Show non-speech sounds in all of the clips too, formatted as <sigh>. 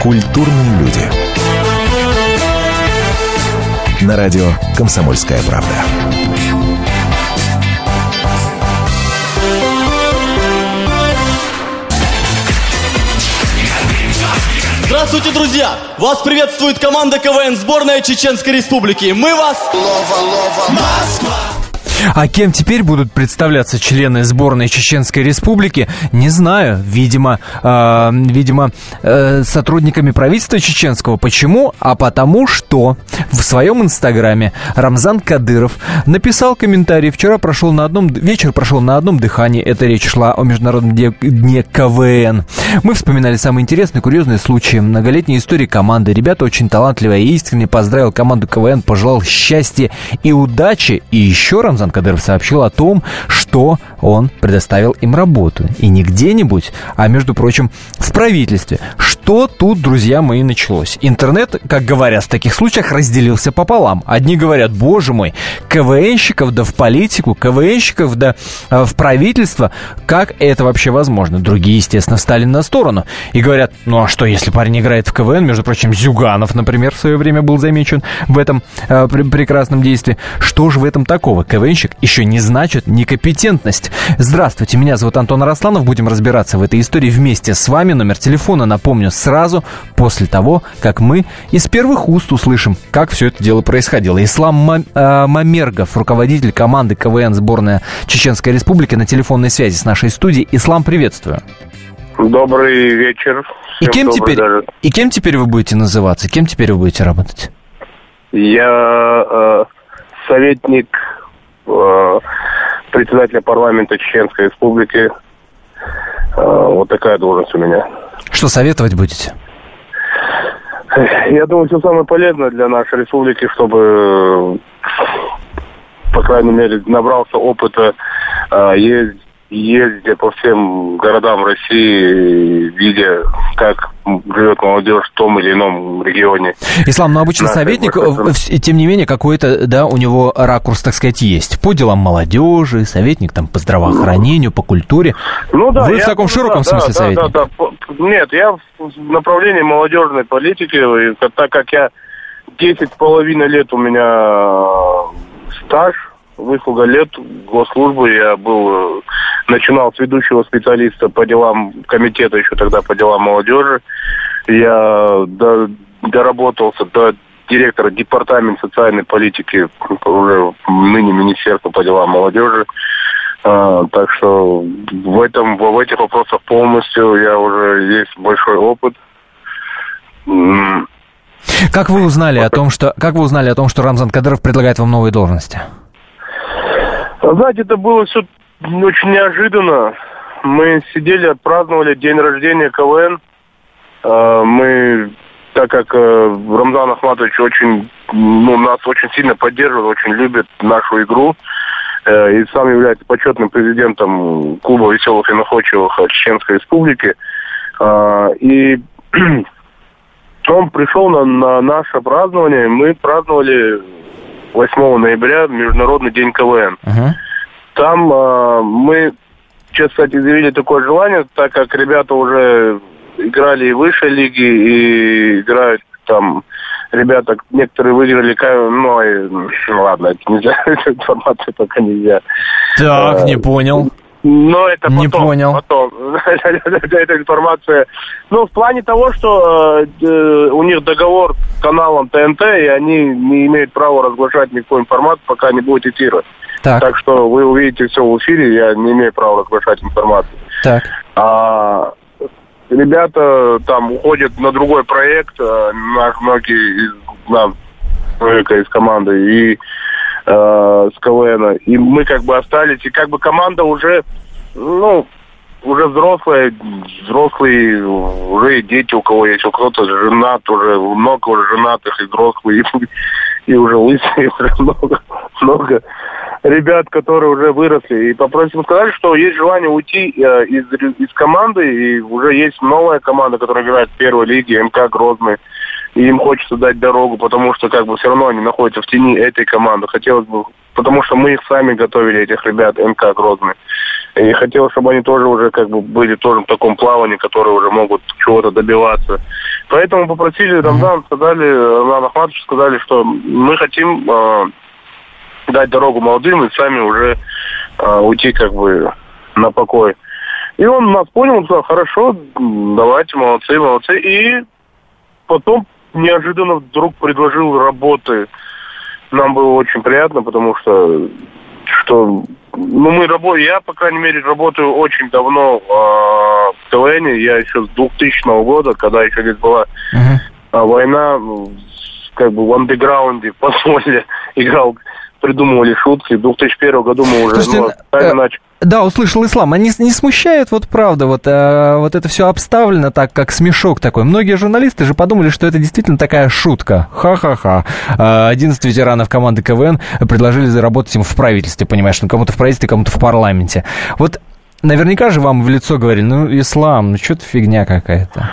Культурные люди. На радио «Комсомольская правда». Здравствуйте, друзья! Вас приветствует команда КВН сборная Чеченской Республики. Мы вас... Москва! А кем теперь будут представляться члены сборной Чеченской Республики, не знаю. Видимо, э, видимо э, сотрудниками правительства чеченского. Почему? А потому что в своем инстаграме Рамзан Кадыров написал комментарий. Вчера прошел на одном... Вечер прошел на одном дыхании. Эта речь шла о Международном дне КВН. Мы вспоминали самые интересные, курьезные случаи, многолетние истории команды. Ребята очень талантливые и искренне поздравил команду КВН, пожелал счастья и удачи. И еще Рамзан Рамзан Кадыров сообщил о том, что он предоставил им работу. И не где-нибудь, а, между прочим, в правительстве. Что тут, друзья мои, началось? Интернет, как говорят в таких случаях, разделился пополам. Одни говорят, боже мой, КВНщиков да в политику, КВНщиков да э, в правительство, как это вообще возможно? Другие, естественно, встали на сторону и говорят, ну а что, если парень играет в КВН, между прочим, Зюганов, например, в свое время был замечен в этом э, прекрасном действии. Что же в этом такого? КВНщик оценщик еще не значит некомпетентность. Здравствуйте, меня зовут Антон Арасланов. Будем разбираться в этой истории вместе с вами. Номер телефона напомню сразу после того, как мы из первых уст услышим, как все это дело происходило. Ислам э, Мамергов, руководитель команды КВН сборная Чеченской Республики, на телефонной связи с нашей студией. Ислам, приветствую. Добрый вечер. И кем, теперь, даже. и кем теперь вы будете называться? Кем теперь вы будете работать? Я э, советник председателя парламента Чеченской Республики. Э, вот такая должность у меня. Что советовать будете? Я думаю, все самое полезное для нашей республики, чтобы, по крайней мере, набрался опыта э, ездить ездя по всем городам России, видя, как живет молодежь в том или ином регионе. Ислам, но обычно советник, э, тем не менее, какой-то, да, у него ракурс, так сказать, есть. По делам молодежи, советник там по здравоохранению, по культуре. Ну да. Вы я, в таком широком да, смысле да, советник? Да, да. Нет, я в направлении молодежной политики, так как я 10 с половиной лет у меня стаж, выслуга лет госслужбы. Я был, начинал с ведущего специалиста по делам комитета, еще тогда по делам молодежи. Я до, доработался до директора департамента социальной политики уже ныне Министерства по делам молодежи. А, так что в этом в этих вопросах полностью я уже есть большой опыт. Как вы узнали о том, что как вы узнали о том, что Рамзан Кадыров предлагает вам новые должности? Знаете, это было все очень неожиданно. Мы сидели, отпраздновали день рождения КВН. А, мы, так как э, Рамзан Ахматович очень, ну, нас очень сильно поддерживает, очень любит нашу игру, э, и сам является почетным президентом клуба веселых и находчивых Чеченской Республики. А, и <clears throat> он пришел на, на наше празднование, мы праздновали 8 ноября Международный день КВН. Uh-huh. Там э, мы, сейчас, кстати, заявили такое желание, так как ребята уже играли и выше лиги, и играют там ребята, некоторые выиграли, ну, и, ну ладно, это нельзя, <laughs> эту информацию пока нельзя. Так, а, не понял. Но это потом. Не понял. Потом. <laughs> Эта информация. Ну, в плане того, что э, у них договор с каналом ТНТ, и они не имеют права разглашать никакую информацию, пока не будет эфира. Так. так что вы увидите все в эфире, я не имею права разглашать информацию. Так. А, ребята там уходят на другой проект, а, многие из человека из команды, и э, с КВН. И мы как бы остались, и как бы команда уже, ну, уже взрослые, взрослые, уже дети у кого есть, у кого-то женат, уже много уже женатых и взрослых, и, уже лысые, <laughs> много, много ребят, которые уже выросли. И попросим сказать, что есть желание уйти э, из, из команды, и уже есть новая команда, которая играет в первой лиге, МК Грозный. И им хочется дать дорогу, потому что как бы все равно они находятся в тени этой команды. Хотелось бы, потому что мы их сами готовили, этих ребят, МК Грозный. И хотелось, чтобы они тоже уже как бы были тоже в таком плавании, которые уже могут чего-то добиваться. Поэтому попросили Рамзан, сказали, Рамзан Ахматович сказали, что мы хотим э, дать дорогу молодым и сами уже э, уйти как бы на покой. И он нас понял, сказал, хорошо, давайте, молодцы, молодцы. И потом неожиданно вдруг предложил работы. Нам было очень приятно, потому что, что ну, мы работаем, я, по крайней мере, работаю очень давно э, в КВН. Я еще с 2000 года, когда еще здесь была uh-huh. война, как бы в андеграунде, по <laughs> играл придумывали шутки. В 2001 году мы уже Слушайте, ну, э, начали. Да, услышал ислам. А не, не смущает, вот правда, вот, э, вот это все обставлено так, как смешок такой. Многие журналисты же подумали, что это действительно такая шутка. Ха-ха-ха. 11 ветеранов команды КВН предложили заработать им в правительстве, понимаешь, ну кому-то в правительстве, кому-то в парламенте. Вот наверняка же вам в лицо говорили, ну, ислам, ну что-то фигня какая-то.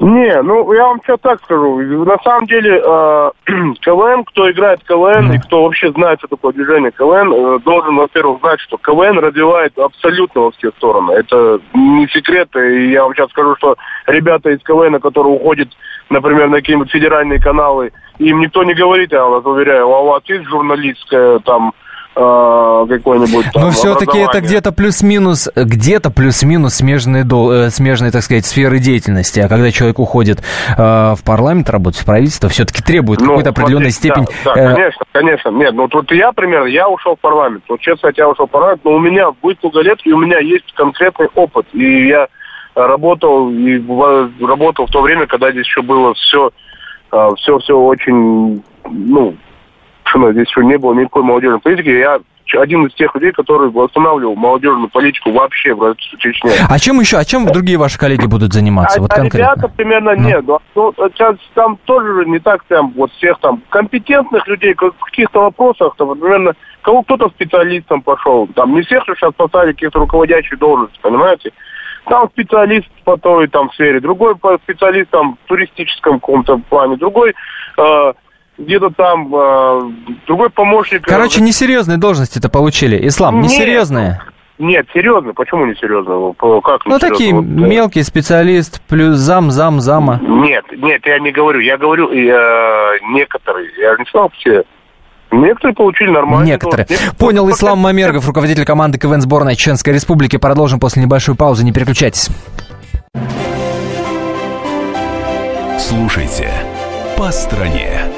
Не, ну я вам что так скажу. На самом деле э, <clears throat> КВН, кто играет КВН mm. и кто вообще знает, что такое движение КВН, э, должен, во-первых, знать, что КВН развивает абсолютно во все стороны. Это не секрет. И я вам сейчас скажу, что ребята из КВН, которые уходят, например, на какие-нибудь федеральные каналы, им никто не говорит, я вас уверяю, а у вас есть журналистская там какой-нибудь там, Но все-таки это где-то плюс-минус, где-то плюс-минус смежные, э, смежные, так сказать, сферы деятельности. А когда человек уходит э, в парламент работать, в правительство, все-таки требует ну, какой-то определенной степень... Да, да, конечно, конечно. Нет, ну вот я, примерно, я ушел в парламент. Вот честно, я ушел в парламент, но у меня будет лет, и у меня есть конкретный опыт. И я работал, и работал в то время, когда здесь еще было все, все, все очень, ну, совершенно здесь еще не было никакой молодежной политики. Я один из тех людей, который восстанавливал молодежную политику вообще в Чечне. А чем еще, а чем другие ваши коллеги будут заниматься? А, вот а ребята примерно ну. нет. Ну, сейчас там тоже не так прям вот всех там компетентных людей в каких-то вопросах, там, примерно кого кто-то специалистом пошел. Там не всех же сейчас поставили какие-то руководящие должности, понимаете? Там специалист по той там сфере, другой специалист там в туристическом каком-то плане, другой э, где-то там э, другой помощник. Э, Короче, несерьезные должности это получили. Ислам, несерьезные. Нет, серьезно. Почему не серьезно? Как ну, такие вот, мелкий специалист, плюс зам, зам, зама. Нет, нет, я не говорю. Я говорю э, некоторые. Я не сказал все. Некоторые получили нормально. Некоторые. Некоторые. Понял Ислам Мамергов, руководитель команды КВН сборной Чеченской Республики. Продолжим после небольшой паузы. Не переключайтесь. Слушайте «По стране».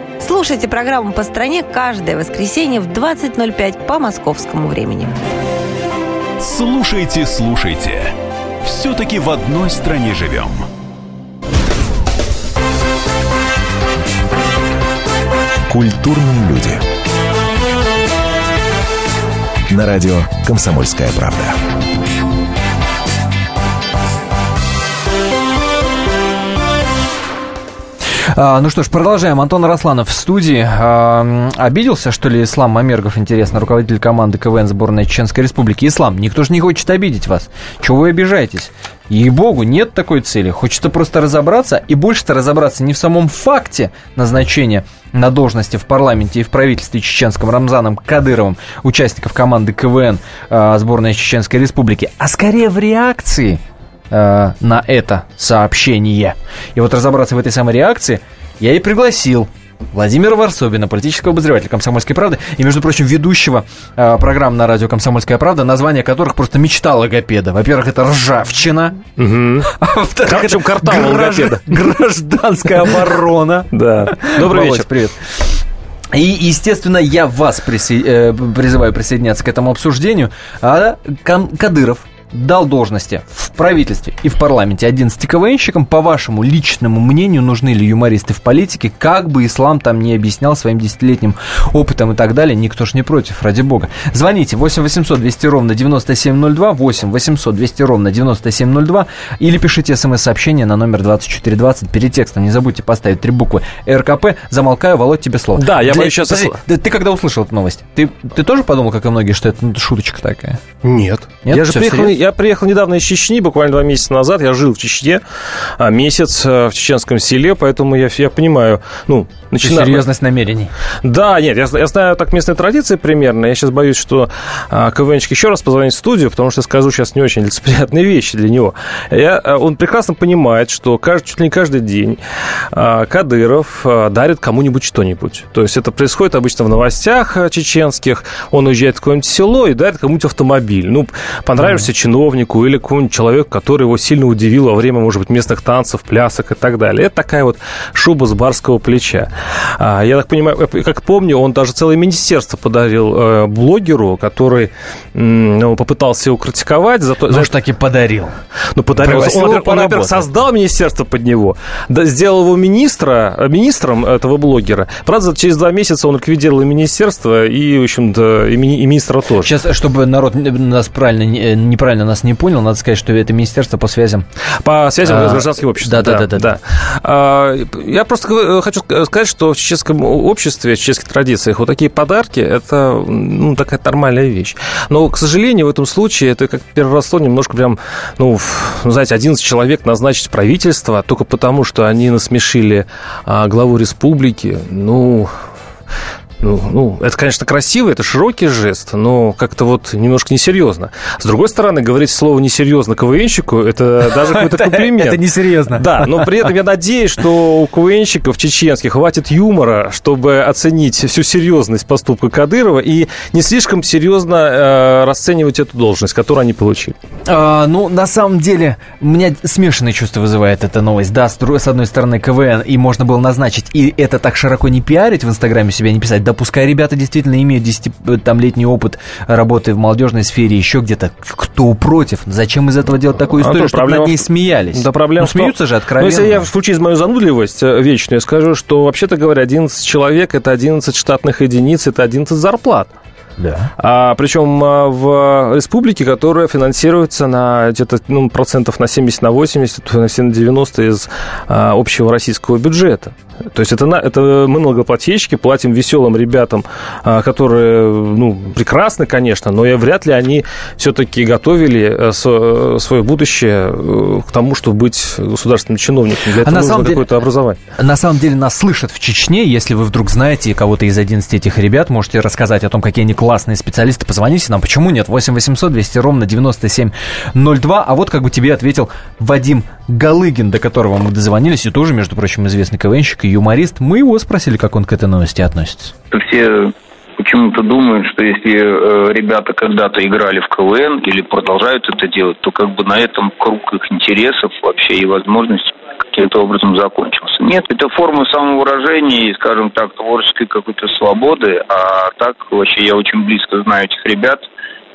Слушайте программу «По стране» каждое воскресенье в 20.05 по московскому времени. Слушайте, слушайте. Все-таки в одной стране живем. Культурные люди. На радио «Комсомольская правда». Ну что ж, продолжаем. Антон Росланов в студии. А, обиделся, что ли, Ислам Мамергов, интересно, руководитель команды КВН сборной Чеченской Республики. Ислам, никто же не хочет обидеть вас. Чего вы обижаетесь? Ей-богу, нет такой цели. Хочется просто разобраться, и больше-то разобраться не в самом факте назначения на должности в парламенте и в правительстве чеченском Рамзаном Кадыровым, участников команды КВН э, сборной Чеченской Республики, а скорее в реакции – э, на это сообщение. И вот разобраться в этой самой реакции я и пригласил Владимира Варсобина, политического обозревателя «Комсомольской правды» и, между прочим, ведущего э, программ на радио «Комсомольская правда», название которых просто мечта логопеда. Во-первых, это «Ржавчина», угу. а во-вторых, это граж... <laughs> гражданская оборона. <laughs> Да. Добрый вечер. Привет. И, естественно, я вас присо... э, призываю присоединяться к этому обсуждению. А Кадыров дал должности в правительстве и в парламенте 11 КВНщикам. По вашему личному мнению, нужны ли юмористы в политике? Как бы ислам там не объяснял своим десятилетним опытом и так далее, никто ж не против, ради бога. Звоните 8 800 200 ровно 9702, 8 800 200 ровно 9702 или пишите смс-сообщение на номер 2420 перед текстом. Не забудьте поставить три буквы РКП. Замолкаю, Володь, тебе слово. Да, я Для- боюсь сейчас... Подожди, ты, ты когда услышал эту новость, ты, ты тоже подумал, как и многие, что это ну, шуточка такая? Нет. Нет? я же приехал? Я приехал недавно из Чечни, буквально два месяца назад. Я жил в Чечне а, месяц а, в чеченском селе, поэтому я, я понимаю, ну, начинаю... Серьезность намерений. Да, нет, я, я знаю так местные традиции примерно. Я сейчас боюсь, что а, КВНчик еще раз позвонит в студию, потому что скажу сейчас не очень лицеприятные вещи для него. Я, а, он прекрасно понимает, что кажд- чуть ли не каждый день а, Кадыров а, дарит кому-нибудь что-нибудь. То есть это происходит обычно в новостях чеченских. Он уезжает в какое-нибудь село и дарит кому-нибудь автомобиль. Ну, понравишься чиновнику или какому-нибудь человеку, который его сильно удивил во время, может быть, местных танцев, плясок и так далее. Это такая вот шуба с барского плеча. А, Я так понимаю, э, как помню, он даже целое министерство подарил э, блогеру, который ну, попытался его критиковать за то, за Может, так и подарил. ну, подарил. Он, его во-первых, он, во-первых, создал министерство под него, да, сделал его министра, э, министром этого блогера. Правда, через два месяца он ликвидировал и министерство, и, в общем-то, и, мини- и министра тоже. Сейчас, чтобы народ нас правильно, не- неправильно нас не понял, надо сказать, что это министерство по связям. По связям А, с гражданским обществом. да-да-да-да. А, Я просто хочу ска- сказать, что в чеченском обществе, в чеченских традициях вот такие подарки – это ну, такая нормальная вещь. Но, к сожалению, в этом случае это как переросло немножко прям, ну, знаете, 11 человек назначить правительство только потому, что они насмешили а, главу республики. Ну, ну, ну, это, конечно, красиво, это широкий жест, но как-то вот немножко несерьезно. С другой стороны, говорить слово несерьезно КВНщику, это даже какой-то <laughs> комплимент. Это несерьезно. Да, но при этом я надеюсь, что у КВНщиков чеченских хватит юмора, чтобы оценить всю серьезность поступка Кадырова и не слишком серьезно э, расценивать эту должность, которую они получили. А, ну, на самом деле, у меня смешанные чувства вызывает эта новость. Да, с, одной стороны, КВН, и можно было назначить, и это так широко не пиарить в Инстаграме себя, не писать. Да пускай ребята действительно имеют 10-летний опыт работы в молодежной сфере, еще где-то. Кто против? Зачем из этого делать такую историю, Антон, чтобы проблема над ней смеялись? Да, проблема ну, смеются же откровенно. Ну, если я включу из мою занудливость э, вечную, я скажу, что, вообще-то говоря, 11 человек – это 11 штатных единиц, это 11 зарплат. Да. А, причем а, в республике, которая финансируется на где-то ну, процентов на 70, на 80, на все на 90 из а, общего российского бюджета. То есть это, на, это мы налогоплательщики платим веселым ребятам, а, которые ну, прекрасны, конечно, но и вряд ли они все-таки готовили э, свое будущее э, к тому, чтобы быть государственным чиновником. Для А этого на нужно деле- какое-то образование. На самом деле нас слышат в Чечне. Если вы вдруг знаете кого-то из 11 этих ребят, можете рассказать о том, какие они классные специалисты. Позвоните нам. Почему нет? 8 800 200 ровно 9702. А вот как бы тебе ответил Вадим Галыгин, до которого мы дозвонились, и тоже, между прочим, известный КВНщик и юморист. Мы его спросили, как он к этой новости относится. Все почему-то думают, что если э, ребята когда-то играли в КВН или продолжают это делать, то как бы на этом круг их интересов вообще и возможностей каким-то образом закончился. Нет, это форма самовыражения и, скажем так, творческой какой-то свободы, а так вообще я очень близко знаю этих ребят,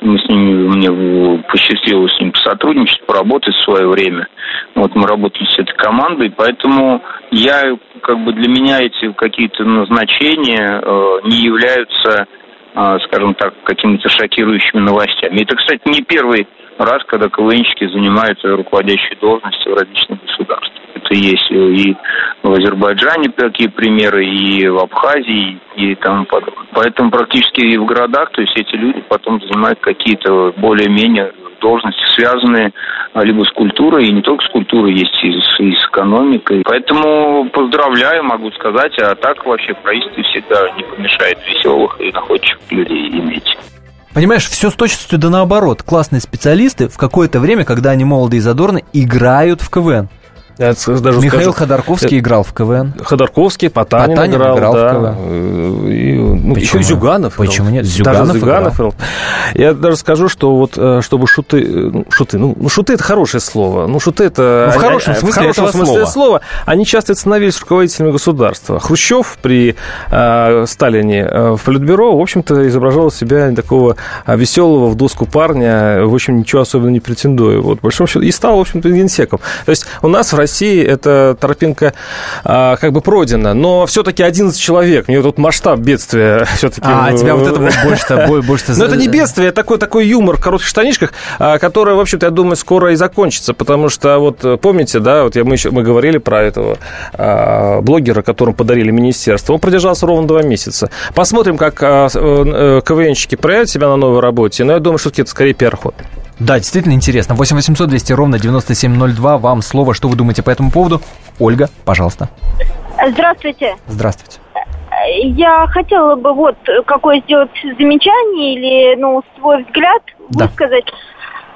мы с ними, мне посчастливилось с ним посотрудничать, поработать в свое время. Вот мы работали с этой командой, поэтому я, как бы для меня эти какие-то назначения э, не являются, э, скажем так, какими-то шокирующими новостями. Это, кстати, не первый раз, когда КВНщики занимают руководящие должности в различных государствах. Это есть и в Азербайджане такие примеры, и в Абхазии, и тому подобное. Поэтому практически и в городах, то есть эти люди потом занимают какие-то более-менее должности, связанные а, либо с культурой, и не только с культурой, есть и с, и с экономикой. Поэтому поздравляю, могу сказать, а так вообще в всегда не помешает веселых и находчивых людей иметь. Понимаешь, все с точностью да наоборот. Классные специалисты в какое-то время, когда они молоды и задорны, играют в КВН. Даже Михаил скажу, Ходорковский это... играл в КВН. Ходорковский, Потанин, Потанин играл, играл да. в КВН. Э, и, ну, Почему? Зюганов. Почему нет? Зюганов, даже Зюганов играл. Я даже скажу, что вот э, чтобы шуты, ну, шуты, ну, ну шуты это хорошее слово, ну шуты это ну, в хорошем смысле, в хорошем смысле слова. слова, они часто становились руководителями государства. Хрущев при э, Сталине э, в Политбюро, в общем-то, изображал себя такого веселого в доску парня, в общем, ничего особенно не претендуя. Вот, большом счету, и стал, в общем-то, генсеком. То есть у нас в России эта тропинка а, как бы пройдена, но все-таки 11 человек. Мне тут масштаб бедствия <laughs> все-таки... А, тебя вот это <laughs> больше-то... больше но это не бедствие, это такой, такой юмор в коротких штанишках, а, который, в общем-то, я думаю, скоро и закончится, потому что вот помните, да, вот я, мы, еще, мы говорили про этого а, блогера, которому подарили министерство. Он продержался ровно два месяца. Посмотрим, как а, э, КВНщики проявят себя на новой работе, но я думаю, что это скорее пиар-ход. Да, действительно интересно. 8 800 200 ровно 9702. Вам слово. Что вы думаете по этому поводу? Ольга, пожалуйста. Здравствуйте. Здравствуйте. Я хотела бы вот какое сделать замечание или, ну, свой взгляд да. высказать.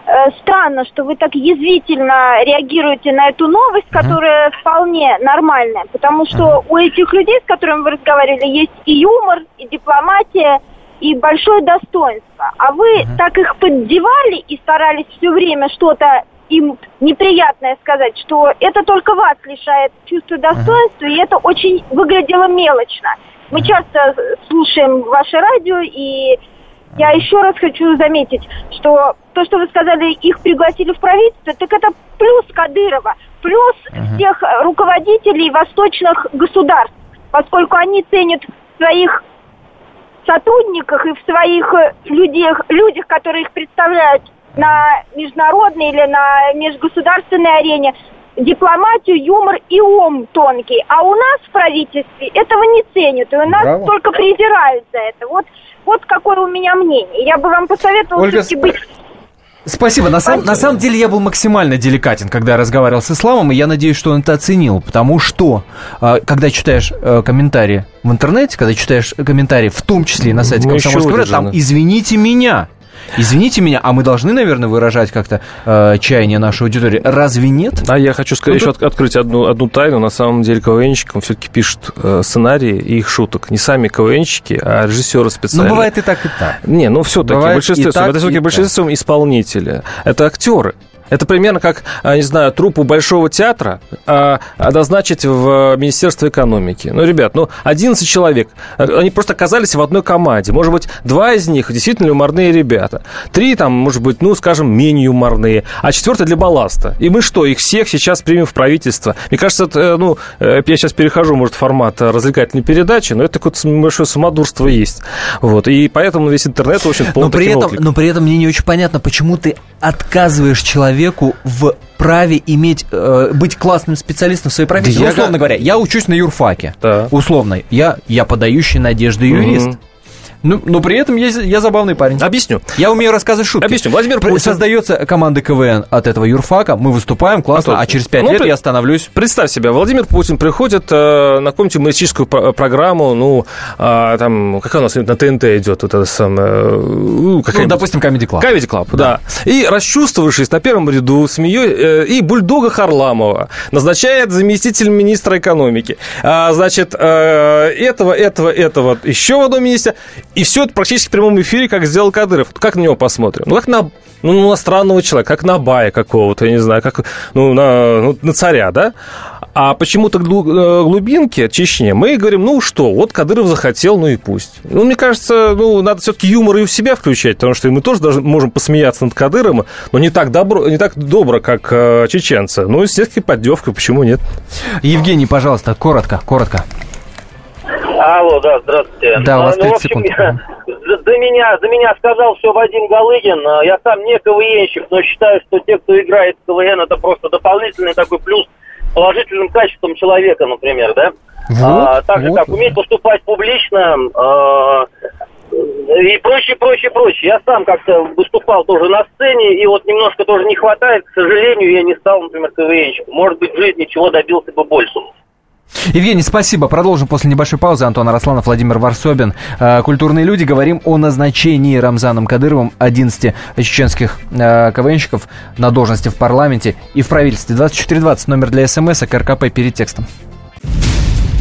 Э, странно, что вы так язвительно реагируете на эту новость, которая uh-huh. вполне нормальная, потому что uh-huh. у этих людей, с которыми вы разговаривали, есть и юмор, и дипломатия, и большое достоинство. А вы uh-huh. так их поддевали и старались все время что-то им неприятное сказать, что это только вас лишает чувства достоинства, uh-huh. и это очень выглядело мелочно. Мы часто слушаем ваше радио, и я еще раз хочу заметить, что то, что вы сказали, их пригласили в правительство, так это плюс Кадырова, плюс uh-huh. всех руководителей восточных государств, поскольку они ценят своих сотрудниках и в своих э, людях, людях, которые их представляют на международной или на межгосударственной арене, дипломатию, юмор и ум тонкий. А у нас в правительстве этого не ценят, и у нас Браво. только презирают за это. Вот, вот какое у меня мнение. Я бы вам посоветовала Ольга, все-таки быть Спасибо. На, сам, на самом деле я был максимально деликатен, когда я разговаривал с Исламом, и я надеюсь, что он это оценил, потому что, а, когда читаешь э, комментарии в интернете, когда читаешь комментарии, в том числе и на сайте Комсомольского там «Извините меня», Извините меня, а мы должны, наверное, выражать как-то э, чаяние нашей аудитории. Разве нет? А я хочу сказать, ну, еще тут... открыть одну, одну тайну. На самом деле КВНщикам все-таки пишут э, сценарии и их шуток. Не сами КВНщики, а режиссеры специально. Ну, бывает и так, и так. Не, ну все-таки большинство, это все-таки большинство исполнители. Это актеры. Это примерно как, а, не знаю, трупу Большого театра а, назначить в Министерство экономики. Ну, ребят, ну, 11 человек, они просто оказались в одной команде. Может быть, два из них действительно юморные ребята. Три там, может быть, ну, скажем, менее юморные, а четвертый для балласта. И мы что, их всех сейчас примем в правительство? Мне кажется, это, э, ну, э, я сейчас перехожу, может, формат развлекательной передачи, но это такое большое самодурство есть. Вот. И поэтому весь интернет, в общем, но при этом, Но при этом мне не очень понятно, почему ты отказываешь человеку человеку в праве иметь, э, быть классным специалистом в своей профессии. Да ну, условно я... говоря, я учусь на юрфаке. Да. Условно. Я, я подающий надежды юрист. Угу. Ну, но при этом я, я забавный парень. Объясню. Я умею рассказывать шутки. Объясню. Владимир Путин. Создается команда КВН от этого юрфака, мы выступаем, классно, а, а через пять ну, лет при... я становлюсь... Представь себе, Владимир Путин приходит э, на какую-нибудь юмористическую программу, ну, э, там, какая у нас на ТНТ идет вот это самое... Э, ну, допустим, Comedy Club. Comedy Club, да. да. И расчувствовавшись на первом ряду, смею, э, и бульдога Харламова назначает заместитель министра экономики. А, значит, э, этого, этого, этого, еще в одном министре. И все это практически в прямом эфире, как сделал Кадыров. Как на него посмотрим? Ну, как на, ну, на странного человека, как на бая какого-то, я не знаю, как ну, на, ну, на царя, да? А почему-то э, глубинки, Чечне, мы говорим, ну что, вот Кадыров захотел, ну и пусть. Ну, мне кажется, ну, надо все-таки юмор и у себя включать, потому что мы тоже даже можем посмеяться над Кадыром, но не так, добро, не так добро, как э, чеченцы. Ну, естественно, поддевка, почему нет? Евгений, пожалуйста, коротко, коротко. Алло, да, здравствуйте. Да, у вас 30 ну, в общем, <laughs> секунд. Я, за, меня, за меня сказал все Вадим Галыгин. Я сам не КВНщик, но считаю, что те, кто играет в КВН, это просто дополнительный такой плюс положительным качеством человека, например, да? Вот, а, так же, вот. как уметь поступать публично, а, и прочее, прочее, прочее. Я сам как-то выступал тоже на сцене, и вот немножко тоже не хватает. К сожалению, я не стал, например, КВНщиком. Может быть, в жизни чего добился бы больше. Евгений, спасибо. Продолжим после небольшой паузы. Антон Арасланов, Владимир Варсобин. Э, культурные люди. Говорим о назначении Рамзаном Кадыровым 11 чеченских э, КВНщиков на должности в парламенте и в правительстве. 2420 номер для смс, а РКП перед текстом.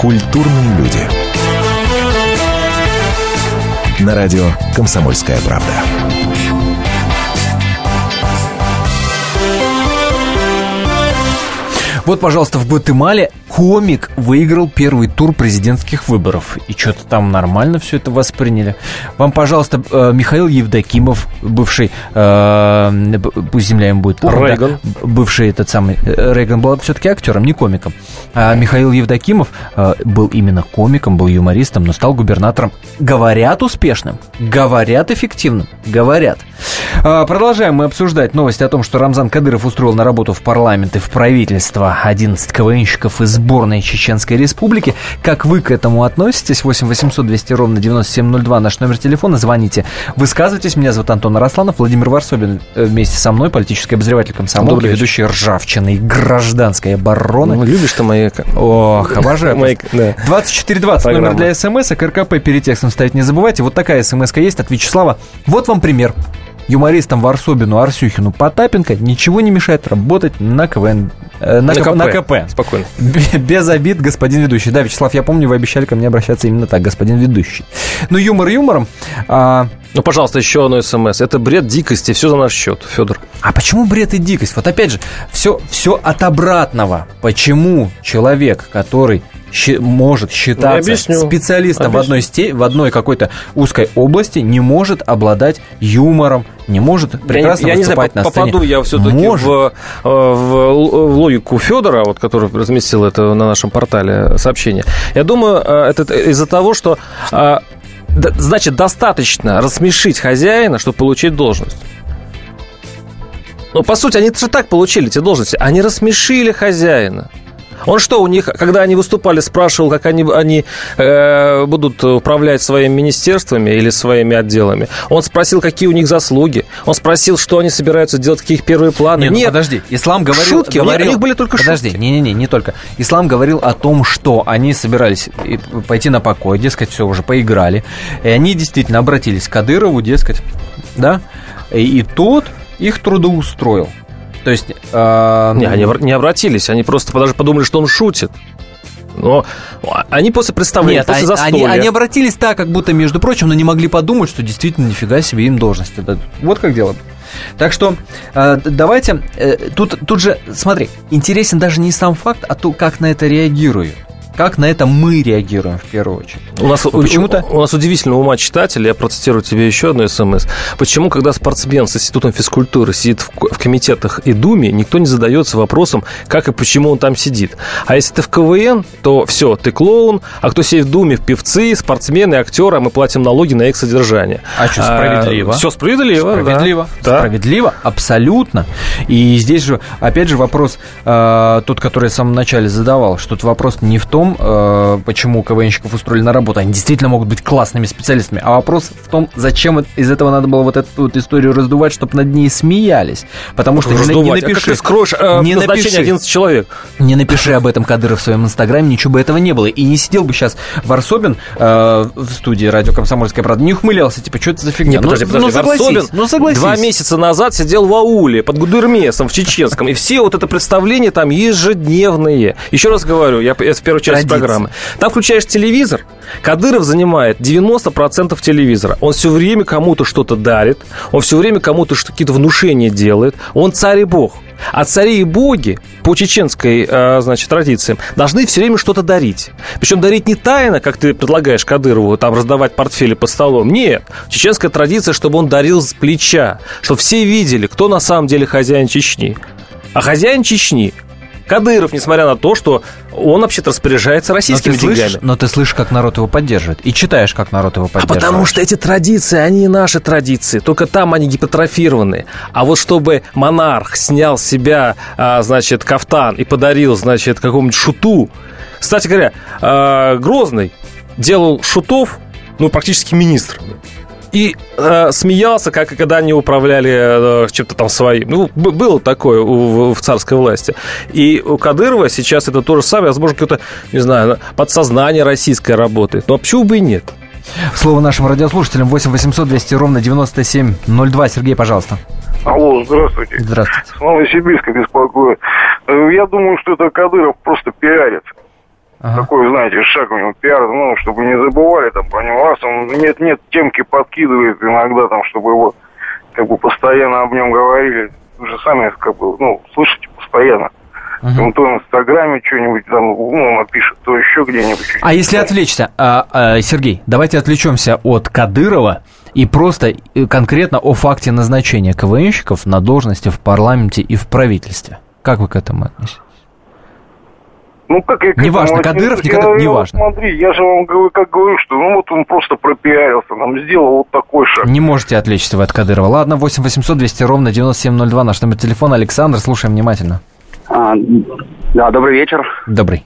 Культурные люди. На радио «Комсомольская правда». Вот, пожалуйста, в Гватемале комик выиграл первый тур президентских выборов. И что-то там нормально все это восприняли. Вам, пожалуйста, э, Михаил Евдокимов, бывший, э, пусть земля им будет помнить, Рейган. Да, бывший этот самый, э, Рейган был все-таки актером, не комиком. А Михаил Евдокимов э, был именно комиком, был юмористом, но стал губернатором. Говорят успешным, говорят эффективным, говорят. Э, продолжаем мы обсуждать новость о том, что Рамзан Кадыров устроил на работу в парламент и в правительство 11 КВНщиков из сборной Чеченской Республики. Как вы к этому относитесь? 8 800 200 ровно 9702 наш номер телефона. Звоните, высказывайтесь. Меня зовут Антон Арасланов, Владимир Варсобин э, вместе со мной, политический обозреватель комсомолки, ведущий ржавчины и гражданской обороны. Ну, любишь ты мои... Ох, обожаю. 2420 номер для смс, КРКП перед текстом ставить не забывайте. Вот такая смс есть от Вячеслава. Вот вам пример юмористам Варсобину, Арсюхину, Потапенко ничего не мешает работать на КВН. Э, на, на, КП. на КП. Спокойно. Без обид, господин ведущий. Да, Вячеслав, я помню, вы обещали ко мне обращаться именно так, господин ведущий. Ну, юмор юмором. А... Ну, пожалуйста, еще одно смс. Это бред дикости, все за наш счет, Федор. А почему бред и дикость? Вот опять же, все, все от обратного. Почему человек, который может считаться специалистом объясню. в одной, сте, в одной какой-то узкой области, не может обладать юмором, не может прекрасно я, я выступать не знаю, на сцене. Попаду я все-таки в, э, в, в логику Федора, вот, который разместил это на нашем портале сообщение. Я думаю, э, это из-за того, что э, значит достаточно рассмешить хозяина, чтобы получить должность. Ну, по сути, они же так получили эти должности. Они рассмешили хозяина. Он что, у них, когда они выступали, спрашивал, как они, они э, будут управлять своими министерствами или своими отделами? Он спросил, какие у них заслуги? Он спросил, что они собираются делать, какие их первые планы? Нет, ну, Нет. Ну, подожди, Ислам говорил... Шутки, говорил, у них были только подожди, шутки. не-не-не, не только. Ислам говорил о том, что они собирались пойти на покой, дескать, все, уже поиграли. И они действительно обратились к Кадырову, дескать, да? И, и тот их трудоустроил. То есть... Э, не, они не обратились, они просто даже подумали, что он шутит. Но они после представления, Нет, после застолья... Они, они обратились так, как будто, между прочим, но не могли подумать, что действительно нифига себе им должность. Это, вот как дело. Так что э, давайте... Э, тут, тут же, смотри, интересен даже не сам факт, а то, как на это реагируют как на это мы реагируем в первую очередь. У нас, почему-то... у, нас удивительно ума читателя, я процитирую тебе еще одно смс. Почему, когда спортсмен с Институтом физкультуры сидит в, в комитетах и Думе, никто не задается вопросом, как и почему он там сидит. А если ты в КВН, то все, ты клоун, а кто сидит в Думе, певцы, спортсмены, актеры, а мы платим налоги на их содержание. А что, справедливо? А, все справедливо, Справедливо. Да. Справедливо, абсолютно. И здесь же, опять же, вопрос, э, тот, который я в самом начале задавал, что тут вопрос не в том, э, почему КВНщиков устроили на работу. Они действительно могут быть классными специалистами. А вопрос в том, зачем из этого надо было вот эту вот историю раздувать, чтобы над ней смеялись. Потому что раздувать. не, напиши. А как ты скроешь э, не напиши, 11 человек? Не напиши об этом Кадыров в своем инстаграме, ничего бы этого не было. И не сидел бы сейчас Варсобин э, в студии радио «Комсомольская правда», не ухмылялся, типа, что это за фигня? Не, подожди, ну, подожди, ну, согласись, Варсобин ну, согласись. два месяца назад сидел в ауле под Гудермесом в Чеченском, и все вот это представление там ежедневные. Еще раз говорю, я, я в первую часть программы. Там включаешь телевизор, Кадыров занимает 90% телевизора. Он все время кому-то что-то дарит, он все время кому-то какие-то внушения делает. Он царь и бог. А цари и боги по чеченской, э, значит, традициям должны все время что-то дарить. Причем дарить не тайно, как ты предлагаешь Кадырову, там раздавать портфели под столом. Нет. Чеченская традиция, чтобы он дарил с плеча, чтобы все видели, кто на самом деле хозяин Чечни. А хозяин Чечни Кадыров, несмотря на то, что он вообще-то распоряжается российскими но ты деньгами. Слышишь, но ты слышишь, как народ его поддерживает. И читаешь, как народ его А поддерживает. потому что эти традиции, они и наши традиции, только там они гипотрофированы. А вот чтобы монарх снял с себя, а, значит, кафтан и подарил, значит, какому-нибудь шуту. Кстати говоря, а, Грозный делал шутов, ну, практически министрами. И э, смеялся, как и когда они управляли э, чем-то там своим. Ну, б- было такое у, в царской власти. И у Кадырова сейчас это то же самое, возможно, какое-то, не знаю, подсознание российское работает. Но почему бы и нет? Слово нашим радиослушателям 8 800 200 ровно 9702. Сергей, пожалуйста. Алло, здравствуйте. Здравствуйте. С Новосибирска беспокоит. Э, Я думаю, что это Кадыров просто пиарит. Такой, знаете, шаг у него пиар, ну, чтобы не забывали там про него. Раз он нет-нет, темки подкидывает иногда там, чтобы его как бы постоянно об нем говорили. Вы же сами как бы, ну, слышите постоянно. Там то в Инстаграме что-нибудь там, ну, напишет, то еще где-нибудь. А если отвлечься, а, а, Сергей, давайте отвлечемся от Кадырова и просто э, конкретно о факте назначения КВНщиков на должности в парламенте и в правительстве. Как вы к этому относитесь? Ну, как я Неважно, этому Кадыров, не Кадыров, неважно. вот Смотри, я же вам говорю, как говорю, что ну вот он просто пропиарился, нам сделал вот такой шаг. Не можете отвлечься вы от Кадырова. Ладно, 8 800 200 ровно 9702, наш номер телефона. Александр, слушаем внимательно. А, да, добрый вечер. Добрый.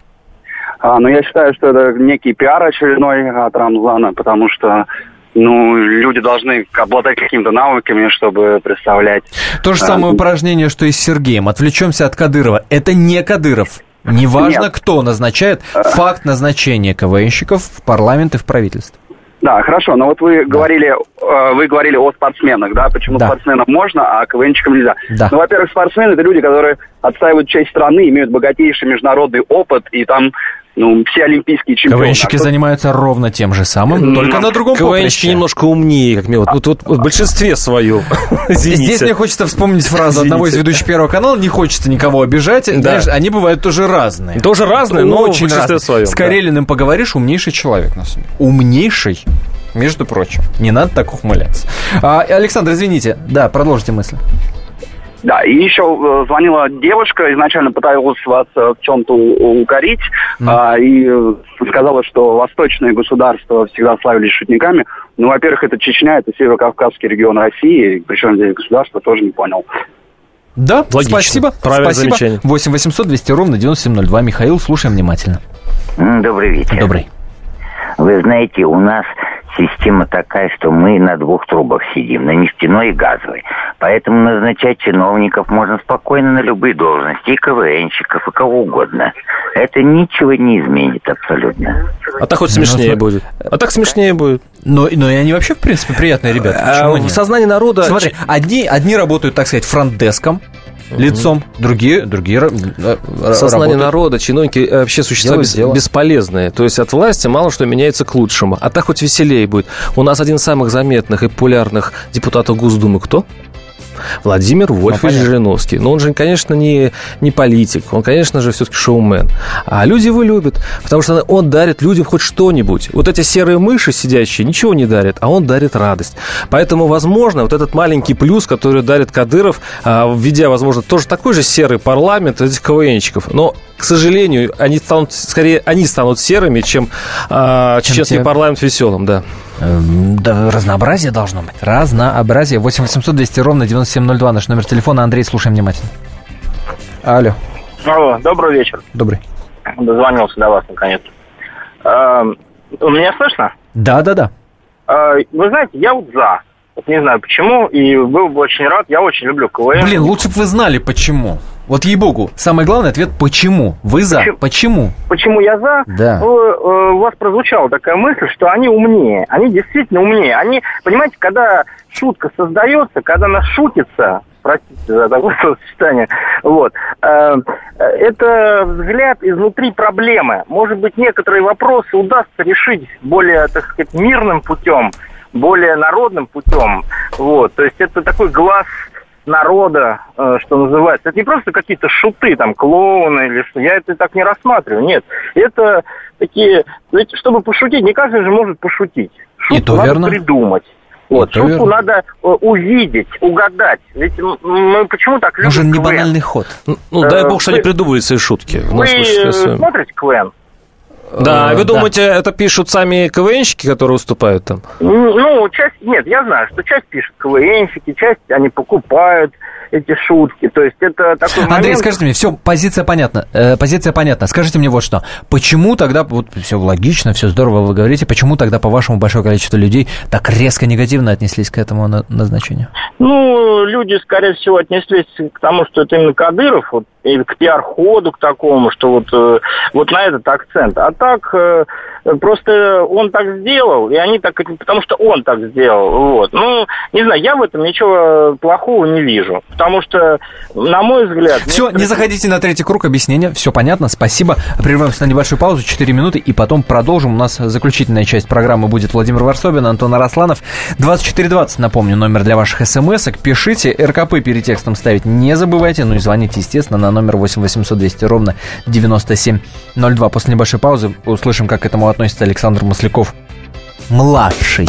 А, ну, я считаю, что это некий пиар очередной от Рамзана, потому что ну, люди должны обладать какими-то навыками, чтобы представлять. То же а, самое упражнение, что и с Сергеем. Отвлечемся от Кадырова. Это не Кадыров. Неважно, Нет. кто назначает, факт назначения КВНщиков в парламент и в правительство. Да, хорошо, но вот вы говорили, э, вы говорили о спортсменах, да, почему Да. спортсменам можно, а КВНчикам нельзя. Да. Ну, во-первых, спортсмены это люди, которые отстаивают честь страны, имеют богатейший международный опыт, и там, ну, все олимпийские чемпионы. КВНщики А кто- занимаются ровно тем же самым, только на другом КВНщики поприще. немножко умнее, как мне вот, вот, вот в большинстве своем. <laughs> Здесь мне хочется вспомнить фразу одного из ведущих Первого канала. Не хочется никого обижать. Знаешь, они бывают тоже разные. Тоже разные, но Очень разные. своем, С да. Карелиным поговоришь, умнейший человек на самом деле. Умнейший, между прочим. Не надо так ухмыляться. А, Александр, извините. Да, продолжите мысль. Да, и еще э, звонила девушка, изначально пыталась вас э, в чем-то укорить, а, и сказала, что восточные государства всегда славились шутниками. Ну, во-первых, это Чечня, это северо-кавказский регион России, причем здесь государство, тоже не понял. Да, Логично. спасибо. Правильное спасибо. замечание. 8 800 200 ровно 9702. Михаил, слушаем внимательно. Добрый вечер. Добрый. Вы знаете, у нас система такая, что мы на двух трубах сидим, на нефтяной и газовой. Поэтому назначать чиновников можно спокойно на любые должности, и КВНщиков, и кого угодно. Это ничего не изменит абсолютно. А так хоть Ну, смешнее будет. А так смешнее будет. Но, но и они вообще, в принципе, приятные ребята. А, Почему в нет? сознании народа... Смотри, одни, одни работают, так сказать, фронтдеском, лицом, другие, другие Сознание работают. народа, чиновники э, вообще существа дело. бесполезные. То есть от власти мало что меняется к лучшему. А так хоть веселее будет. У нас один из самых заметных и популярных депутатов Госдумы кто? Владимир Вольфович понятно. Жириновский. Но он же, конечно, не, не политик. Он, конечно же, все-таки шоумен. А люди его любят, потому что он дарит людям хоть что-нибудь. Вот эти серые мыши сидящие ничего не дарят, а он дарит радость. Поэтому, возможно, вот этот маленький плюс, который дарит Кадыров, а, введя, возможно, тоже такой же серый парламент этих КВНщиков. Но, к сожалению, они станут, скорее, они станут серыми, чем, а, чеченский те- парламент веселым, да. Эм, Да, разнообразие должно быть. Разнообразие. 8 800 200 ровно 9702. Наш номер телефона. Андрей, слушаем внимательно. Алло. Алло, добрый вечер. Добрый. Дозвонился до вас наконец. Эм, Меня слышно? Да, да, да. Э, Вы знаете, я вот за. Вот не знаю почему, и был бы очень рад. Я очень люблю КВН. Блин, лучше бы вы знали, почему. Вот ей-богу, самый главный ответ – почему? Вы за. Почему? Почему я за? Да. Ну, э, у вас прозвучала такая мысль, что они умнее. Они действительно умнее. Они, понимаете, когда шутка создается, когда она шутится, простите за такое <laughs> словосочетание, вот, э, это взгляд изнутри проблемы. Может быть, некоторые вопросы удастся решить более, так сказать, мирным путем, более народным путем. Вот, то есть это такой глаз народа, э, что называется. Это не просто какие-то шуты, там, клоуны или что. Я это так не рассматриваю. Нет. Это такие... Ведь, чтобы пошутить, не каждый же может пошутить. Шутку И то надо верно. придумать. Вот, Это шутку верно. надо э, увидеть, угадать. Ведь мы почему так любим Нужен не банальный ход. Ну, дай Э, бог, что вы- они придумывают свои шутки. Вы смотрите КВН? Да, Э, вы да. думаете, это пишут сами КВНщики, которые выступают там? Ну, часть, нет, я знаю, что часть пишут КВНщики, часть они покупают эти шутки. То есть это такой Андрей, момент... скажите мне, все, позиция понятна. Э, позиция понятна. Скажите мне вот что. Почему тогда, вот все логично, все здорово вы говорите, почему тогда, по-вашему, большое количество людей так резко негативно отнеслись к этому на- назначению? Ну, люди, скорее всего, отнеслись к тому, что это именно Кадыров, вот, или к пиар-ходу, к такому, что вот, э, вот на этот акцент. А так, э, просто он так сделал, и они так, потому что он так сделал, вот. Ну, не знаю, я в этом ничего плохого не вижу, потому что, на мой взгляд... Все, не заходите на третий круг объяснения. Все понятно, спасибо. Прервемся на небольшую паузу, 4 минуты, и потом продолжим. У нас заключительная часть программы будет Владимир Варсобин, Антон Арасланов. 2420, напомню, номер для ваших смс -ок. Пишите, РКП перед текстом ставить не забывайте. Ну и звоните, естественно, на номер 8 800 200 ровно 9702. После небольшой паузы услышим, как к этому относится Александр Масляков. Младший.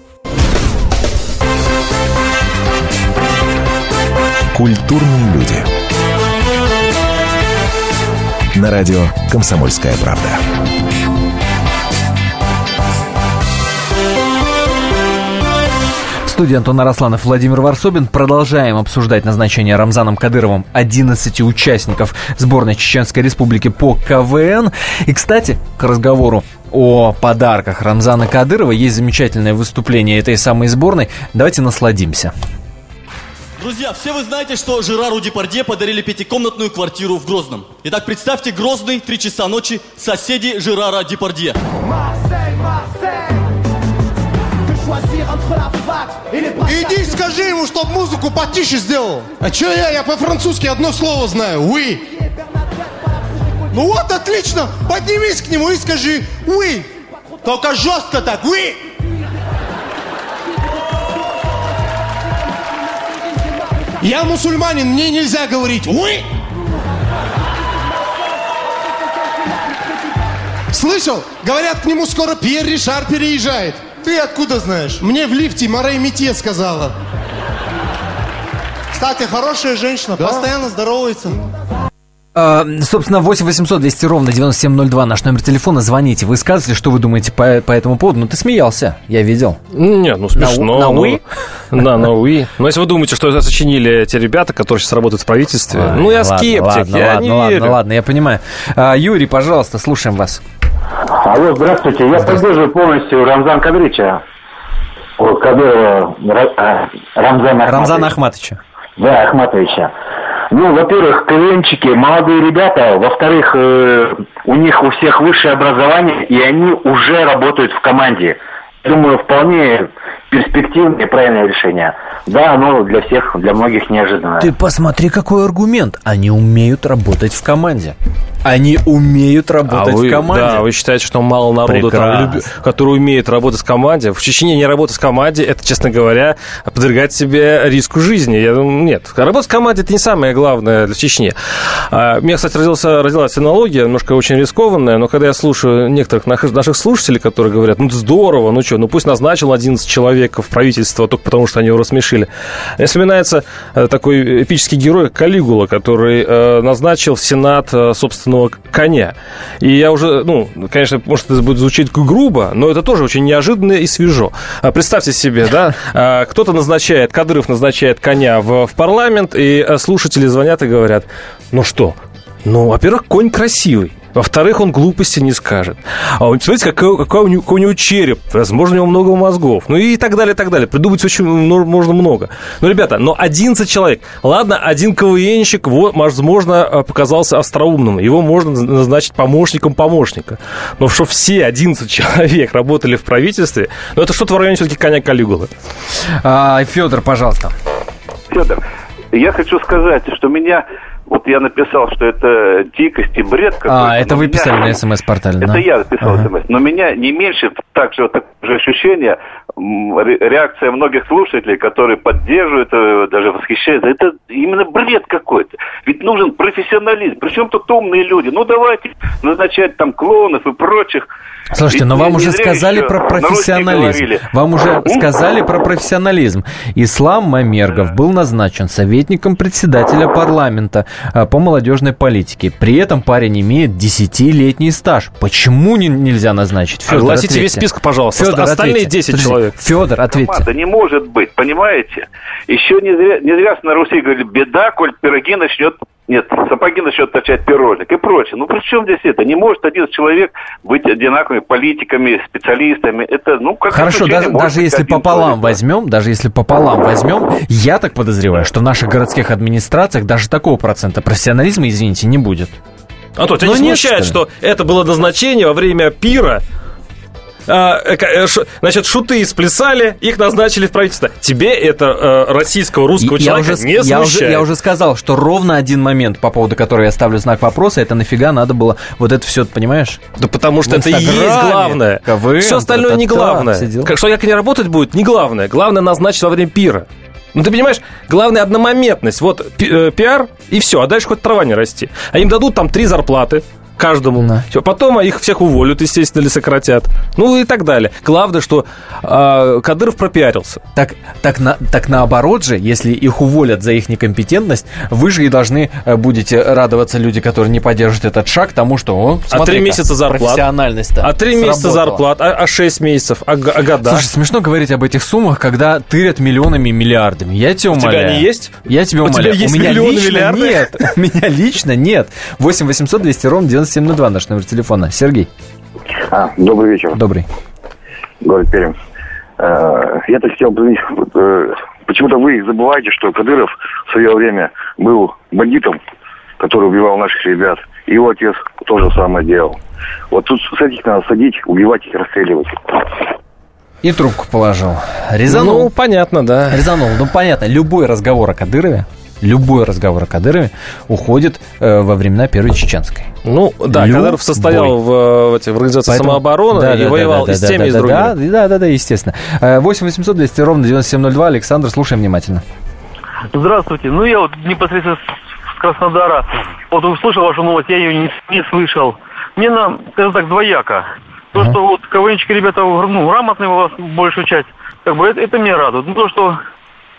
Культурные люди. На радио «Комсомольская правда». Студии Антон Арасланов, Владимир Варсобин. Продолжаем обсуждать назначение Рамзаном Кадыровым 11 участников сборной Чеченской Республики по КВН. И, кстати, к разговору о подарках Рамзана Кадырова есть замечательное выступление этой самой сборной. Давайте насладимся. Друзья, все вы знаете, что Жерару Депардье подарили пятикомнатную квартиру в Грозном. Итак, представьте Грозный, три часа ночи, соседи Жерара Депардье. Иди скажи ему, чтоб музыку потише сделал. А чё я? Я по-французски одно слово знаю. Oui. Ну вот, отлично. Поднимись к нему и скажи oui. Только жестко так. Oui. Я мусульманин, мне нельзя говорить oui. Слышал? Говорят, к нему скоро Пьер Ришар переезжает. Ты откуда знаешь? Мне в лифте Марей Метье сказала. Кстати, хорошая женщина, постоянно здоровается. А, собственно, 8 800 200 ровно 9702 наш номер телефона. Звоните, высказывайте, что вы думаете по, по этому поводу. Ну, ты смеялся, я видел. Нет, ну смешно. На, на ну, «уи»? <laughs> Да, на уи. Но если вы думаете, что это сочинили те ребята, которые сейчас работают в правительстве, Ой, ну я ладно, скептик, ладно, я ладно, не ладно, верю. ладно, я понимаю. А, Юрий, пожалуйста, слушаем вас. Алло, здравствуйте. Я поддерживаю полностью Рамзан Кадырыча. Ой, Кадырова, а, Рамзана Ахматовича. Рамзана Ахматовича. Да, Ахматовича. Ну, во-первых, КВНчики, молодые ребята. Во-вторых, э, у них у всех высшее образование, и они уже работают в команде. Думаю, вполне перспективное и правильное решение. Да, оно для всех, для многих неожиданно. Ты посмотри, какой аргумент. Они умеют работать в команде. Они умеют А работать вы, в команде. да, вы считаете, что мало народу, там, который умеет работать в команде. В Чечне не работать в команде, это, честно говоря, подвергать себе риску жизни. Я думаю, нет. Работать в команде – это не самое главное для Чечни. А, У меня, кстати, родился, родилась аналогия, немножко очень рискованная, но когда я слушаю некоторых наших, наших слушателей, которые говорят, ну, здорово, ну что, ну пусть назначил 11 человек в правительство только потому, что они его рассмешили. Мне вспоминается э, такой эпический герой Калигула, который э, назначил в Сенат э, собственного коня. И я уже, ну, конечно, может, это будет звучать грубо, но это тоже очень неожиданно и свежо. А Представьте себе, да, а, кто-то назначает, Кадыров назначает коня в, в парламент, и слушатели звонят и говорят, ну что, ну, во-первых, конь красивый. Во-вторых, он глупости не скажет. А он, смотрите, какой, какой, у него, какой у него череп. Возможно, у него много мозгов. Ну и так далее, и так далее. Придумать очень можно много. Ну, ребята, но 11 человек. Ладно, один КВНщик, вот, возможно, а, показался остроумным. Его можно назначить помощником помощника. Но что все 11 <laughs> человек работали в правительстве, ну это что-то в районе все-таки коня Калигулы. А, Федор, пожалуйста. Федор, я хочу сказать, что меня вот я написал, что это дикость и бред какой-то. А, это вы меня... писали на смс-портале, Это да? я написал ага. смс. Но меня не меньше также вот такое же ощущение, реакция многих слушателей, которые поддерживают, э, даже восхищаются. Это именно бред какой-то. Ведь нужен профессионализм. Причем тут умные люди. Ну, давайте назначать там клоунов и прочих Слушайте, но вам уже сказали про профессионализм. Вам уже сказали про профессионализм. Ислам Мамергов был назначен советником председателя парламента по молодежной политике. При этом парень имеет десятилетний стаж. Почему не, нельзя назначить? Федор, Огласите ответьте. весь список, пожалуйста. Федор, Остальные ответьте. 10 человек. Федор, ответьте. Да не может быть, понимаете? Еще не зря, не зря на Руси говорили, беда, коль пироги начнет нет, сапоги начнет точать пирожник и прочее. Ну, при чем здесь это? Не может один человек быть одинаковыми политиками, специалистами. Это, ну, как Хорошо, даже, даже если пополам человек, возьмем, даже если пополам возьмем, я так подозреваю, что в наших городских администрациях даже такого процента профессионализма, извините, не будет. А то тебя не смущает, что, что это было назначение во время пира значит, шуты сплясали, их назначили в правительство. Тебе это э, российского, русского я человека уже, не я смущает. Уже, я уже сказал, что ровно один момент, по поводу которого я ставлю знак вопроса, это нафига надо было вот это все, понимаешь? Да потому что это и есть главное. КВН, все остальное не главное. Что как они работать будут, не главное. Главное назначить во время пира. Ну, ты понимаешь, главное одномоментность. Вот пиар, и все, а дальше хоть трава не расти. А им дадут там три зарплаты, каждому. Да. Все. Потом их всех уволят, естественно, или сократят. Ну и так далее. Главное, что э, Кадыров пропиарился. Так, так, на, так наоборот же, если их уволят за их некомпетентность, вы же и должны э, будете радоваться люди, которые не поддержат этот шаг, тому, что, о, а три месяца зарплат. профессиональность А три месяца зарплат, а, а шесть месяцев, а, а года. Слушай, смешно говорить об этих суммах, когда тырят миллионами и миллиардами. Я тебя умоляю. У тебя не есть? Я тебя умоляю. У тебя есть У меня миллионы, лично миллиарды? нет. <laughs> У меня лично нет. 8 800 200 ровно 9702 наш номер телефона. Сергей. А, добрый вечер. Добрый. Город Пермь. Э, Я-то хотел бы... э, Почему-то вы забываете, что Кадыров в свое время был бандитом, который убивал наших ребят. И его отец то же самое делал. Вот тут с этих надо садить, убивать их, расстреливать. И трубку положил. Резанул. Ну, понятно, да. Резанул. Ну, понятно. Любой разговор о Кадырове любой разговор о Кадырове уходит э, во времена Первой Чеченской. Ну, да, любой. Кадыров состоял в, в, в организации Поэтому, самообороны да, и да, воевал да, да, и с теми, да, и с другими. Да, да, да, да, естественно. 8 800 200 ровно 9702. Александр, слушаем внимательно. Здравствуйте. Ну, я вот непосредственно с Краснодара. Вот услышал вашу новость, я ее не, не слышал. Мне, на, скажем так, двояко. То, что вот КВНчики, ребята, ну, грамотные у вас большую часть, как бы это, это меня радует. Ну, то, что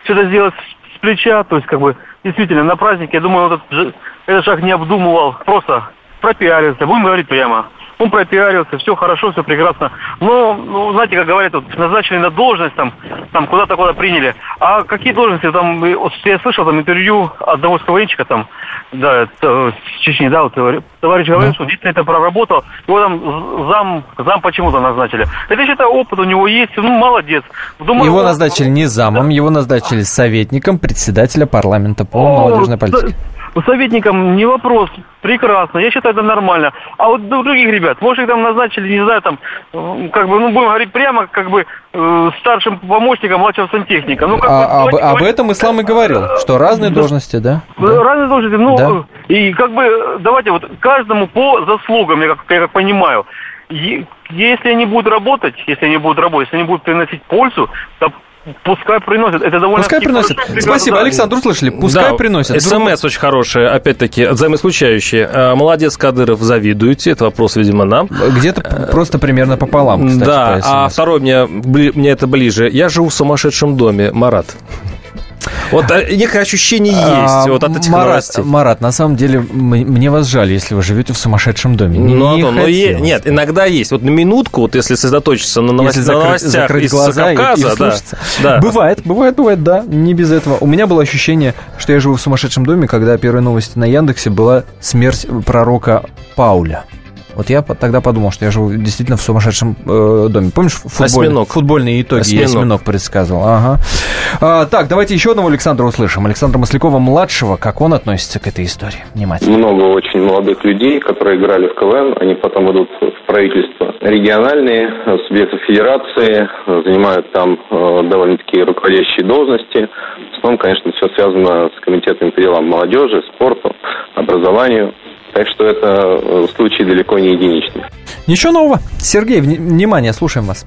все это сделать плеча, то есть, как бы, действительно, на празднике, я думаю, этот, этот шаг не обдумывал, просто пропиарился, будем говорить прямо. Он пропиарился, все хорошо, все прекрасно. Но, ну, знаете, как говорят, вот, назначили на должность, там, там куда-то куда приняли. А какие должности там, вот, я слышал там интервью одного из КВНчика там, да, это, с Чечни, да, вот, товарищ говорит, что действительно это проработал, его там зам, зам почему-то назначили. Это, я считаю, опыт у него есть, ну, молодец. Думаю, его он... назначили не замом, да. его назначили советником председателя парламента по молодежной политике. Советникам не вопрос, прекрасно, я считаю, это нормально. А вот других ребят, может, их там назначили, не знаю, там, как бы, ну, будем говорить прямо, как бы, э, старшим помощником младшего сантехника. Ну, как а, бы, об, об этом Ислам и говорил, что разные да. должности, да? Разные должности, ну, да. и как бы, давайте вот каждому по заслугам, я как, я как понимаю. Если они будут работать, если они будут работать, если они будут приносить пользу, то Пускай приносят. Это довольно Пускай приносят. Спасибо, Александр, услышали. Пускай да, приносят. СМС очень хорошее, опять-таки, взаимоисключающее. А, молодец, Кадыров, завидуете. Это вопрос, видимо, нам. Где-то просто примерно пополам, кстати. Да, а второй мне, мне это ближе. Я живу в сумасшедшем доме, Марат. Вот а, некое ощущение а, есть вот от этих Марат, новостей. Марат, на самом деле, мне вас жаль, если вы живете в сумасшедшем доме. Ну, не но, но е- нет, иногда есть. Вот на минутку, вот если сосредоточиться на, новость, если закрыть, новостях закрыть из глаза Кавказа, и, да, да. Бывает, бывает, бывает, да, не без этого. У меня было ощущение, что я живу в сумасшедшем доме, когда первая новость на Яндексе была смерть пророка Пауля. Вот я тогда подумал, что я живу действительно в сумасшедшем э, доме. Помнишь футболь, Осьминог. футбольные итоги? Осьминог. Я осьминог предсказывал. Ага. А, так, давайте еще одного Александра услышим. Александра Маслякова-младшего. Как он относится к этой истории? Внимательно. Много очень молодых людей, которые играли в КВН, они потом идут в правительство. Региональные субъекты федерации занимают там э, довольно-таки руководящие должности. В основном, конечно, все связано с комитетами по делам молодежи, спорту, образованию. Так что это э, случай далеко не единичный. Ничего нового. Сергей, вни- внимание, слушаем вас.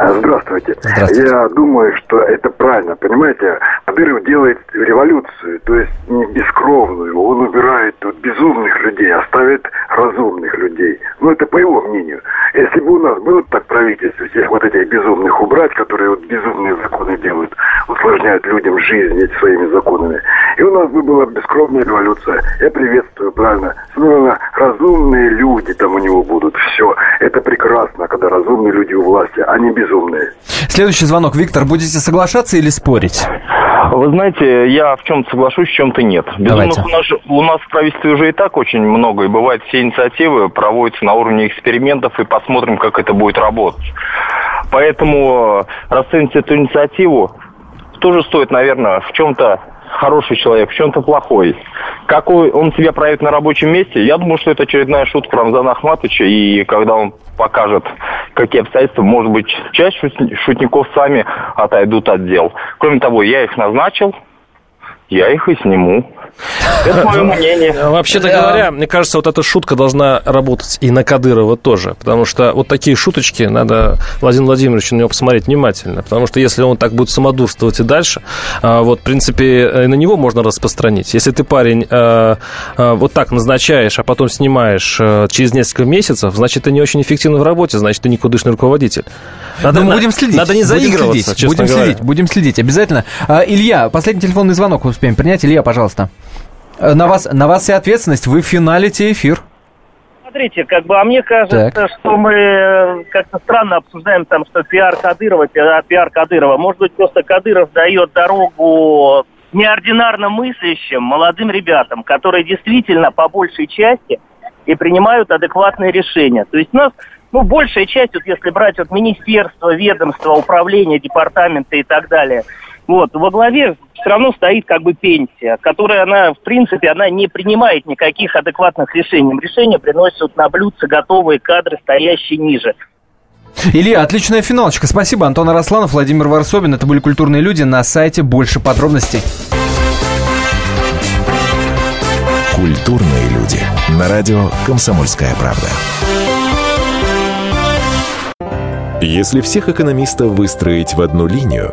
Здравствуйте. Здравствуйте. Я думаю, что это правильно. Понимаете, Кадыров делает революцию, то есть не бескровную. Он убирает тут безумных людей, оставит разумных людей. Ну, это по его мнению. Если бы у нас было так правительство, всех вот этих безумных убрать, которые вот безумные законы делают, усложняют людям жизнь своими законами, и у нас бы была бескровная революция. Я приветствую, правильно. Снова разумные люди там у него будут. Все. Это прекрасно, когда разумные люди у власти, а не безумные. Следующий звонок. Виктор, будете соглашаться или спорить? Вы знаете, я в чем-то соглашусь, в чем-то нет. Безумных Давайте. у нас, же- у нас в правительстве уже и так очень много, и бывает все инициативы проводятся на уровне экспериментов, и посмотрим, как это будет работать. Поэтому э, расценить эту инициативу тоже стоит, наверное, в чем-то хороший человек, в чем-то плохой. Какой он себя проявит на рабочем месте, я думаю, что это очередная шутка Рамзана Ахматовича, и когда он покажет, какие обстоятельства, может быть, часть шут- шутников сами отойдут от дел. Кроме того, я их назначил, я их и сниму. Это мое мнение. Вообще-то говоря, мне кажется, вот эта шутка должна работать и на Кадырова тоже, потому что вот такие шуточки надо Владимиру Владимировичу на него посмотреть внимательно, потому что если он так будет самодурствовать и дальше, а, вот, в принципе, на него можно распространить. Если ты парень э, вот так назначаешь, а потом снимаешь через несколько месяцев, значит, ты не очень эффективно в работе, значит, ты никудышный руководитель. Надо, на- будем следить. Надо не Будем заигрываться, следить, честно Будем следить, будем следить, обязательно. А, Илья, последний телефонный звонок успеем принять. Илья, пожалуйста. Э, На вас, на вас и ответственность. Вы финалите эфир. Смотрите, как бы, а мне кажется, Так. что мы э, как-то странно обсуждаем там, что пиар Кадырова, пиар, пиар Кадырова. Может быть, просто Кадыров дает дорогу неординарно мыслящим молодым ребятам, которые действительно по большей части и принимают адекватные решения. То есть у нас, ну, большая часть, вот если брать вот министерство, ведомство, управление, департаменты и так далее, вот, во главе все равно стоит как бы пенсия, которая она, в принципе, она не принимает никаких адекватных решений. Решения приносят на блюдце готовые кадры, стоящие ниже. Илья, отличная финалочка. Спасибо. Антон Арасланов, Владимир Варсобин. Это были «Культурные люди». На сайте больше подробностей. Культурные люди. На радио «Комсомольская правда». Если всех экономистов выстроить в одну линию,